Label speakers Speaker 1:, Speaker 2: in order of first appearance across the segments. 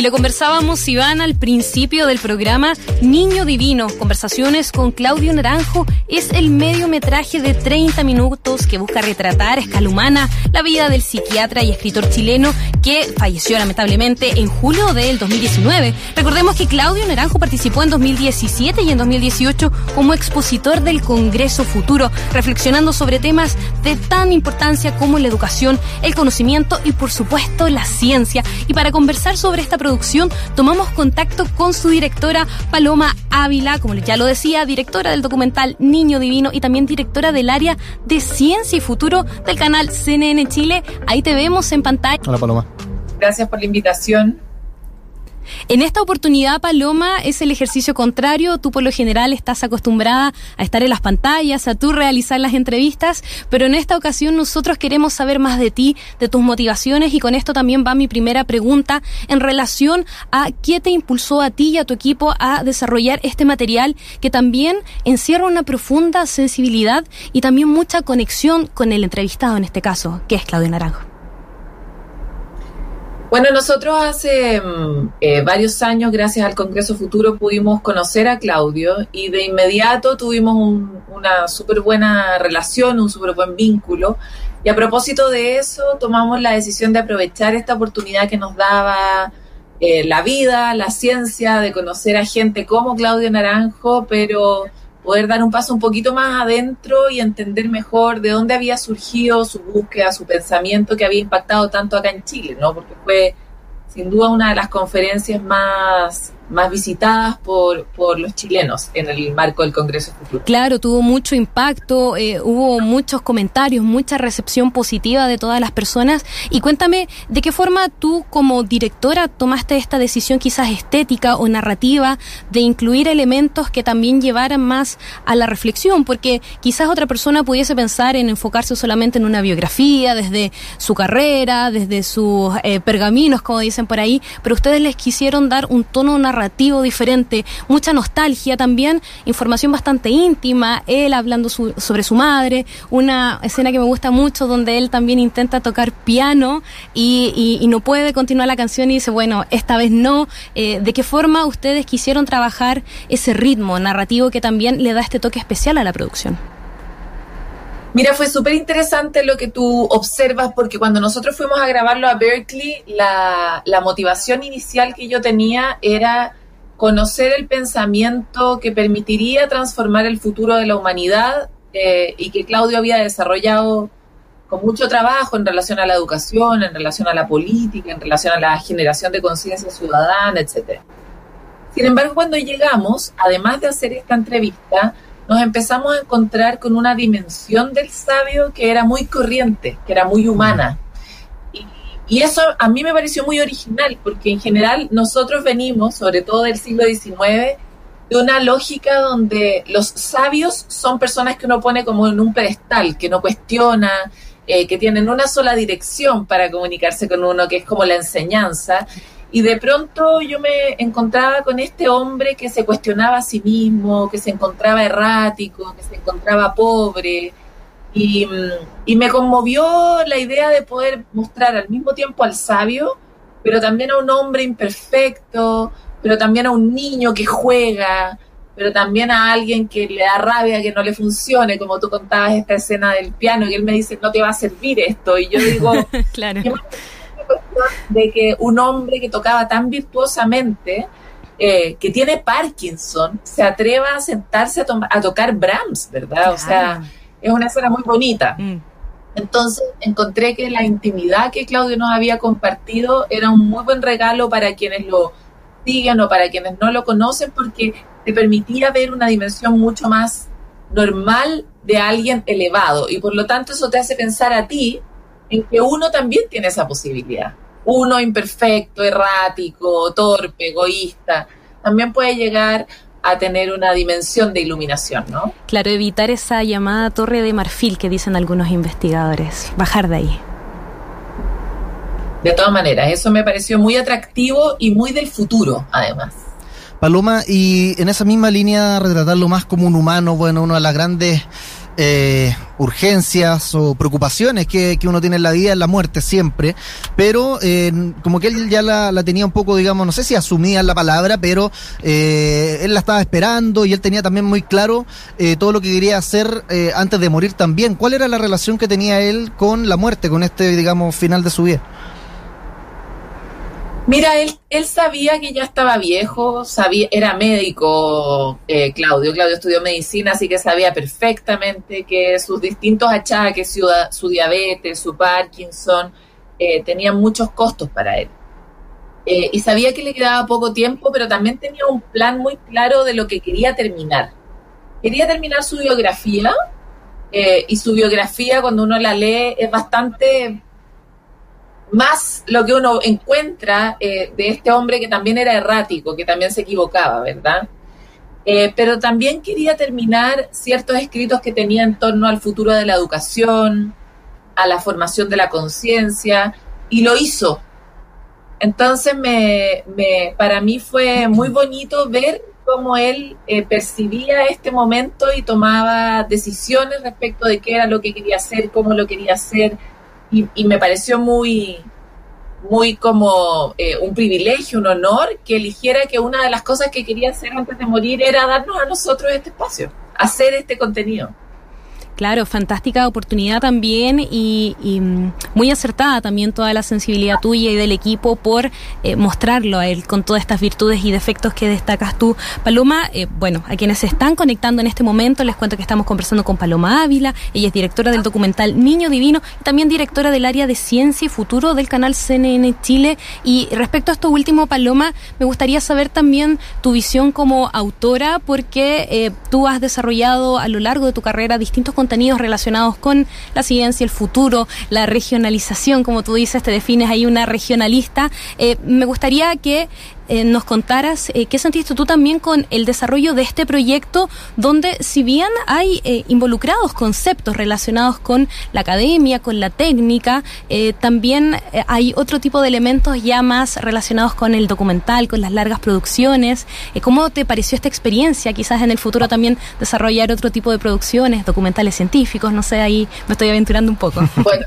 Speaker 1: Y lo conversábamos, Iván, al principio del programa Niño Divino. Conversaciones con Claudio Naranjo es el mediometraje de 30 minutos que busca retratar escala humana la vida del psiquiatra y escritor chileno que falleció lamentablemente en julio del 2019. Recordemos que Claudio Naranjo participó en 2017 y en 2018 como expositor del Congreso Futuro, reflexionando sobre temas de tan importancia como la educación, el conocimiento y por supuesto la ciencia. Y para conversar sobre esta producción, tomamos contacto con su directora Paloma Ávila, como ya lo decía, directora del documental Niño Divino y también directora del área de Ciencia y Futuro del canal CNN Chile. Ahí te vemos en pantalla.
Speaker 2: Hola Paloma.
Speaker 3: Gracias por la invitación.
Speaker 1: En esta oportunidad, Paloma, es el ejercicio contrario. Tú por lo general estás acostumbrada a estar en las pantallas, a tú realizar las entrevistas, pero en esta ocasión nosotros queremos saber más de ti, de tus motivaciones y con esto también va mi primera pregunta en relación a qué te impulsó a ti y a tu equipo a desarrollar este material que también encierra una profunda sensibilidad y también mucha conexión con el entrevistado en este caso, que es Claudio Naranjo.
Speaker 3: Bueno, nosotros hace mm, eh, varios años, gracias al Congreso Futuro, pudimos conocer a Claudio y de inmediato tuvimos una súper buena relación, un súper buen vínculo. Y a propósito de eso, tomamos la decisión de aprovechar esta oportunidad que nos daba eh, la vida, la ciencia, de conocer a gente como Claudio Naranjo, pero poder dar un paso un poquito más adentro y entender mejor de dónde había surgido su búsqueda, su pensamiento que había impactado tanto acá en Chile, ¿no? Porque fue sin duda una de las conferencias más más visitadas por, por los chilenos en el marco del Congreso Futuro.
Speaker 1: Claro, tuvo mucho impacto, eh, hubo muchos comentarios, mucha recepción positiva de todas las personas. Y cuéntame, ¿de qué forma tú como directora tomaste esta decisión quizás estética o narrativa de incluir elementos que también llevaran más a la reflexión? Porque quizás otra persona pudiese pensar en enfocarse solamente en una biografía, desde su carrera, desde sus eh, pergaminos, como dicen por ahí, pero ustedes les quisieron dar un tono narrativo narrativo diferente, mucha nostalgia también, información bastante íntima, él hablando sobre su madre, una escena que me gusta mucho donde él también intenta tocar piano y, no puede continuar la canción y dice, bueno, esta vez no. Eh, ¿De qué forma ustedes quisieron trabajar ese ritmo narrativo que también le da este toque especial a la producción?
Speaker 3: Mira, fue súper interesante lo que tú observas porque cuando nosotros fuimos a grabarlo a Berkeley, la, motivación inicial que yo tenía era conocer el pensamiento que permitiría transformar el futuro de la humanidad eh, y que Claudio había desarrollado con mucho trabajo en relación a la educación, en relación a la política, en relación a la generación de conciencia ciudadana, etc. Sin embargo, cuando llegamos, además de hacer esta entrevista, nos empezamos a encontrar con una dimensión del sabio que era muy corriente, que era muy humana. Y, eso a mí me pareció muy original, porque en general nosotros venimos, sobre todo del siglo XIX, de una lógica donde los sabios son personas que uno pone como en un pedestal, que no cuestiona, eh, que tienen una sola dirección para comunicarse con uno, que es como la enseñanza. Y de pronto yo me encontraba con este hombre que se cuestionaba a sí mismo, que se encontraba errático, que se encontraba pobre. Y, me conmovió la idea de poder mostrar al mismo tiempo al sabio, pero también a un hombre imperfecto, pero también a un niño que juega, pero también a alguien que le da rabia que no le funcione, como tú contabas esta escena del piano, y él me dice, no te va a servir esto. Y yo digo,
Speaker 1: claro
Speaker 3: de que un hombre que tocaba tan virtuosamente, eh, que tiene Parkinson, se atreva a sentarse a, tocar Brahms, ¿verdad? O sea, es una escena muy bonita. Mm. Entonces encontré que la intimidad que Claudio nos había compartido era un muy buen regalo para quienes lo siguen o para quienes no lo conocen, porque te permitía ver una dimensión mucho más normal de alguien elevado. Y por lo tanto eso te hace pensar a ti en que uno también tiene esa posibilidad. Uno imperfecto, errático, torpe, egoísta, también puede llegar a tener una dimensión de iluminación, ¿no?
Speaker 1: Claro, evitar esa llamada torre de marfil que dicen algunos investigadores, bajar de ahí.
Speaker 3: De todas maneras, eso me pareció muy atractivo y muy del futuro, además.
Speaker 2: Paloma, y en esa misma línea retratarlo más como un humano, bueno, una de las grandes eh, urgencias o preocupaciones que, uno tiene en la vida es la muerte siempre, pero eh, como que él ya la, tenía un poco, digamos, no sé si asumía la palabra, pero eh, él la estaba esperando y él tenía también muy claro todo lo que quería hacer antes de morir también. ¿Cuál era la relación que tenía él con la muerte, con este, digamos, final de su vida?
Speaker 3: Mira, él, él sabía que ya estaba viejo, sabía, era médico, eh, Claudio. Claudio estudió medicina, así que sabía perfectamente que sus distintos achaques, su, diabetes, su Parkinson, eh, tenían muchos costos para él. Eh, y sabía que le quedaba poco tiempo, pero también tenía un plan muy claro de lo que quería terminar. Quería terminar su biografía, y su biografía, cuando uno la lee, es bastante más lo que uno encuentra eh, de este hombre que también era errático, que también se equivocaba, ¿verdad? Eh, pero también quería terminar ciertos escritos que tenía en torno al futuro de la educación, a la formación de la conciencia, y lo hizo. Entonces, me, para mí fue muy bonito ver cómo él eh, percibía este momento y tomaba decisiones respecto de qué era lo que quería hacer, cómo lo quería hacer, y, me pareció muy, muy como eh, un privilegio, un honor que eligiera que una de las cosas que quería hacer antes de morir era darnos a nosotros este espacio, hacer este contenido.
Speaker 1: Claro, fantástica oportunidad también y, mm, muy acertada también toda la sensibilidad tuya y del equipo por eh, mostrarlo a él con todas estas virtudes y defectos que destacas tú. Paloma, eh, bueno, a quienes se están conectando en este momento, les cuento que estamos conversando con Paloma Ávila, ella es directora del documental Niño Divino y también directora del área de ciencia y futuro del canal CNN Chile. Y respecto a esto último, Paloma, me gustaría saber también tu visión como autora porque eh, tú has desarrollado a lo largo de tu carrera distintos contenidos contenidos relacionados con la ciencia, el futuro, la regionalización, como tú dices, te defines ahí una regionalista. Eh, me gustaría que eh, nos contaras eh, qué sentiste tú también con el desarrollo de este proyecto, donde si bien hay eh, involucrados conceptos relacionados con la academia, con la técnica, también hay otro tipo de elementos ya más relacionados con el documental, con las largas producciones. ¿Cómo te pareció esta experiencia? Quizás en el futuro también desarrollar otro tipo de producciones, documentales científicos, no sé, ahí me estoy aventurando un poco.
Speaker 3: Bueno.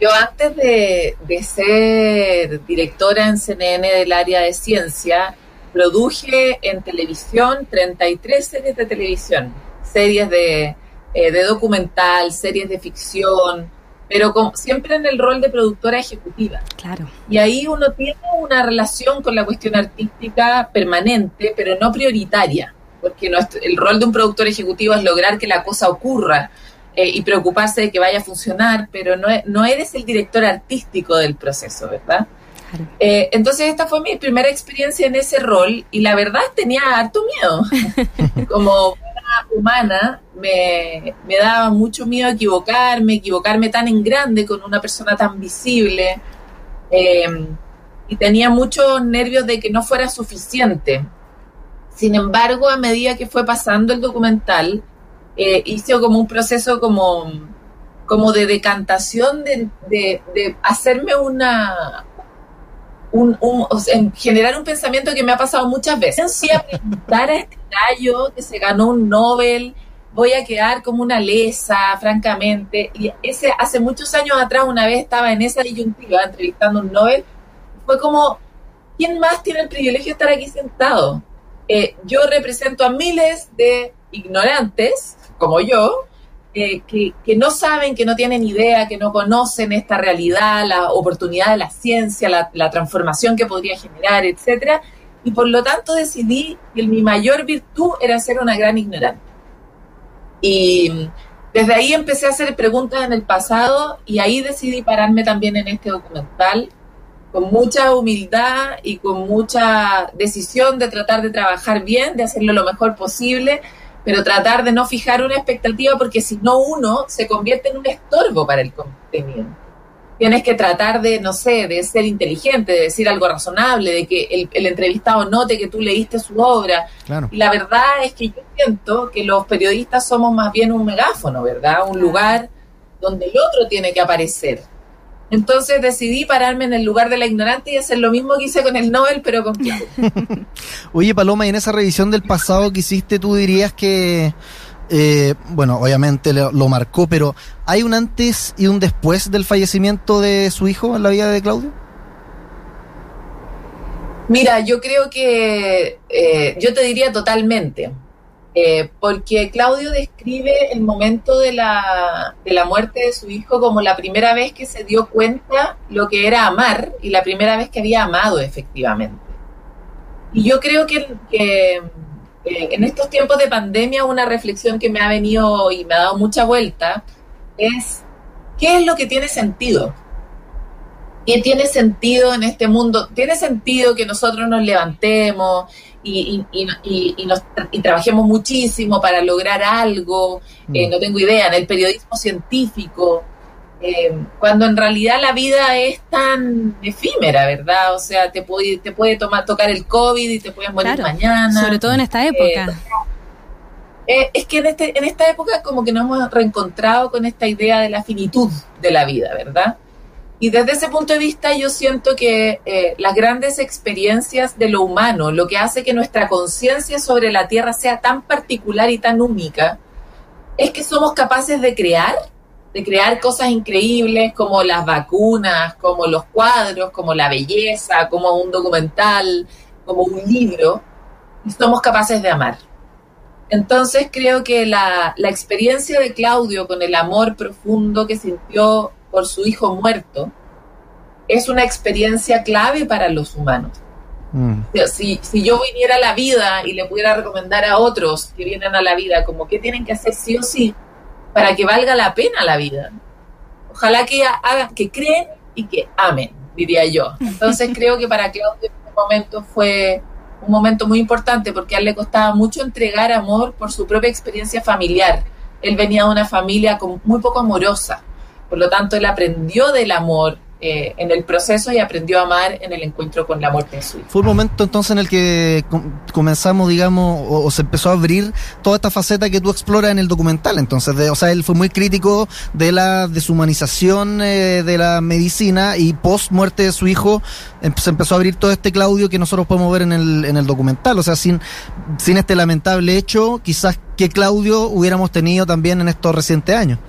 Speaker 3: Yo antes de, ser directora en CNN del área de ciencia, produje en televisión 33 series de televisión, series de, eh, de documental, series de ficción, pero siempre en el rol de productora ejecutiva.
Speaker 1: Claro.
Speaker 3: Y ahí uno tiene una relación con la cuestión artística permanente, pero no prioritaria, porque el rol de un productor ejecutivo es lograr que la cosa ocurra eh, y preocuparse de que vaya a funcionar, pero no, no eres el director artístico del proceso, ¿verdad? Eh, entonces esta fue mi primera experiencia en ese rol y la verdad tenía harto miedo. Como humana me, me, daba mucho miedo equivocarme, equivocarme tan en grande con una persona tan visible em, y tenía muchos nervios de que no fuera suficiente. Sin embargo, a medida que fue pasando el documental, eh, hizo como un proceso como, como de decantación de, de, hacerme una, un, generar un pensamiento que me ha pasado muchas veces. Si a preguntar a este gallo que se ganó un Nobel, voy a quedar como una lesa, francamente. Y ese hace muchos años atrás, una vez estaba en esa disyuntiva entrevistando un Nobel, fue como, ¿quién más tiene el privilegio de estar aquí sentado? Eh, yo represento a miles de ignorantes como yo, eh, que, no saben, que no tienen idea, que no conocen esta realidad, la oportunidad de la ciencia, la, transformación que podría generar, etcétera, y por lo tanto decidí que mi mayor virtud era ser una gran ignorante. Y desde ahí empecé a hacer preguntas en el pasado y ahí decidí pararme también en este documental con mucha humildad y con mucha decisión de tratar de trabajar bien, de hacerlo lo mejor posible pero tratar de no fijar una expectativa porque si no uno se convierte en un estorbo para el contenido. Tienes que tratar de, no sé, de ser inteligente, de decir algo razonable, de que el, entrevistado note que tú leíste su obra. Y la verdad es que yo siento que los periodistas somos más bien un megáfono, ¿verdad? Un lugar donde el otro tiene que aparecer. Entonces decidí pararme en el lugar de la ignorante y hacer lo mismo que hice con el Nobel, pero con.
Speaker 2: Oye, Paloma, y en esa revisión del pasado que hiciste, tú dirías que, eh, bueno, obviamente lo, lo, marcó, pero ¿hay un antes y un después del fallecimiento de su hijo en la vida de Claudio?
Speaker 3: Mira, yo creo que eh, yo te diría totalmente. Eh, porque Claudio describe el momento de la, de la muerte de su hijo como la primera vez que se dio cuenta lo que era amar y la primera vez que había amado efectivamente. Y yo creo que, que eh, en estos tiempos de pandemia una reflexión que me ha venido y me ha dado mucha vuelta es ¿qué es lo que tiene sentido? ¿Qué tiene sentido en este mundo? ¿Tiene sentido que nosotros nos levantemos y, y, y, y, nos, y trabajemos muchísimo para lograr algo, eh, no tengo idea, en el periodismo científico, eh, cuando en realidad la vida es tan efímera, ¿verdad? O sea, te puede, te puede tomar, tocar el COVID y te puedes morir
Speaker 1: Claro,
Speaker 3: mañana.
Speaker 1: Sobre todo en esta época.
Speaker 3: Eh, es que en, este, en esta época como que nos hemos reencontrado con esta idea de la finitud de la vida, ¿verdad? Y desde ese punto de vista yo siento que eh, las grandes experiencias de lo humano, lo que hace que nuestra conciencia sobre la Tierra sea tan particular y tan única, es que somos capaces de crear, de crear cosas increíbles como las vacunas, como los cuadros, como la belleza, como un documental, como un libro, y somos capaces de amar. Entonces creo que la, la experiencia de Claudio con el amor profundo que sintió por su hijo muerto, es una experiencia clave para los humanos. Mm. Si, si, yo viniera a la vida y le pudiera recomendar a otros que vienen a la vida como qué tienen que hacer sí o sí para que valga la pena la vida, ojalá que hagan, que creen y que amen, diría yo. Entonces creo que para Claudio este momento fue un momento muy importante porque a él le costaba mucho entregar amor por su propia experiencia familiar. Él venía de una familia muy poco amorosa por lo tanto, él aprendió del amor eh, en el proceso y aprendió a amar en el encuentro con la muerte de su hijo.
Speaker 2: Fue un momento entonces en el que comenzamos, digamos, o, se empezó a abrir toda esta faceta que tú exploras en el documental. Entonces, o sea, él fue muy crítico de la deshumanización eh, de la medicina y post muerte de su hijo em, se empezó a abrir todo este Claudio que nosotros podemos ver en el, en el documental. O sea, sin, sin este lamentable hecho, quizás que Claudio hubiéramos tenido también en estos recientes años.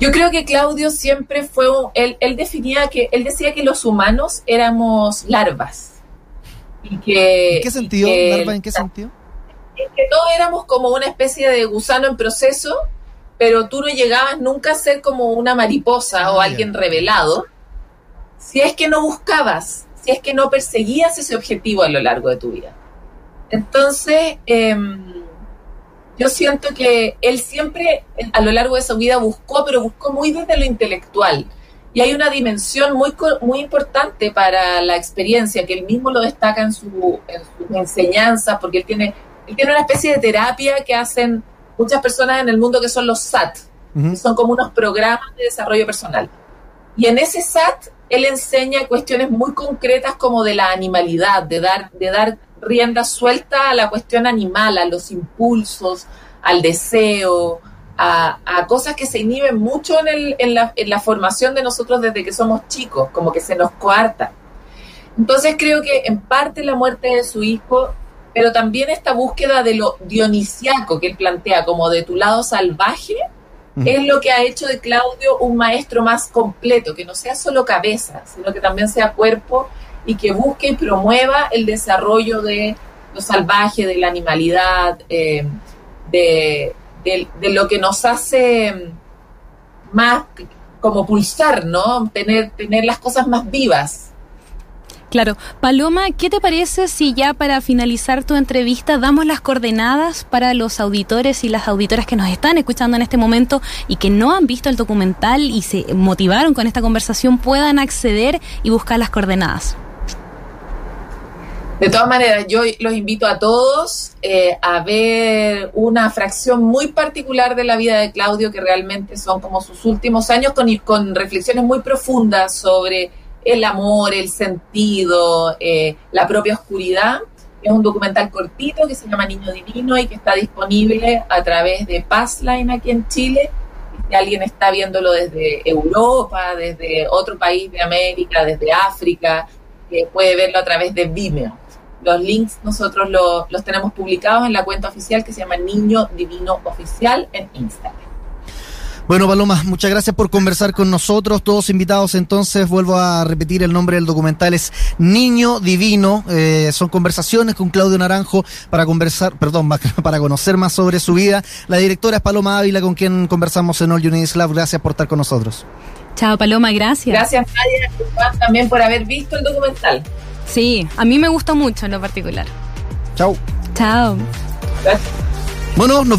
Speaker 3: Yo creo que Claudio siempre fue, él, él definía que, él decía que los humanos éramos larvas. Y que,
Speaker 2: ¿En qué sentido?
Speaker 3: que,
Speaker 2: ¿Larva en qué sentido?
Speaker 3: Que todos éramos como una especie de gusano en proceso, pero tú no llegabas nunca a ser como una mariposa
Speaker 2: Ah,
Speaker 3: o alguien revelado, si es que no buscabas, si es que no perseguías ese objetivo a lo largo de tu vida. Entonces, eh, yo siento que él siempre a lo largo de su vida buscó, pero buscó muy desde lo intelectual. Y hay una dimensión muy, muy importante para la experiencia, que él mismo lo destaca en, su, en sus enseñanzas, porque él tiene, él tiene una especie de terapia que hacen muchas personas en el mundo que son los SAT, uh -huh. que son como unos programas de desarrollo personal. Y en ese SAT él enseña cuestiones muy concretas como de la animalidad, de dar, de dar rienda suelta a la cuestión animal, a los impulsos, al deseo, a, a cosas que se inhiben mucho en, el, en, la, en, la, formación de nosotros desde que somos chicos, como que se nos coarta. Entonces creo que en parte la muerte de su hijo, pero también esta búsqueda de lo dionisiaco que él plantea, como de tu lado salvaje, mm. es lo que ha hecho de Claudio un maestro más completo, que no sea solo cabeza, sino que también sea cuerpo y que busque y promueva el desarrollo de lo salvaje, de la animalidad, eh, de, de, lo que nos hace más como pulsar, ¿no? Tener, tener las cosas más vivas.
Speaker 1: Claro. Paloma, ¿qué te parece si ya para finalizar tu entrevista damos las coordenadas para los auditores y las auditoras que nos están escuchando en este momento y que no han visto el documental y se motivaron con esta conversación puedan acceder y buscar las coordenadas?
Speaker 3: De todas maneras, yo los invito a todos eh, a ver una fracción muy particular de la vida de Claudio, que realmente son como sus últimos años, con, con reflexiones muy profundas sobre el amor, el sentido, eh, la propia oscuridad. Es un documental cortito que se llama Niño Divino y que está disponible a través de Passline aquí en Chile. Si alguien está viéndolo desde Europa, desde otro país de América, desde África, eh, puede verlo a través de Vimeo. Los links nosotros lo, los tenemos publicados en la cuenta oficial que se llama Niño Divino Oficial en Instagram.
Speaker 2: Bueno, Paloma, muchas gracias por conversar con nosotros. Todos invitados, entonces, vuelvo a repetir el nombre del documental, es Niño Divino. Eh, son conversaciones con Claudio Naranjo para conversar, perdón, para conocer más sobre su vida. La directora es Paloma Ávila, con quien conversamos en All United Lab. Gracias por estar con nosotros.
Speaker 1: Chao, Paloma, gracias.
Speaker 3: Gracias, Nadia, también por haber visto el documental.
Speaker 1: Sí, a mí me gusta mucho en lo particular.
Speaker 2: Chao.
Speaker 1: Chao.
Speaker 2: Bueno, nos vamos.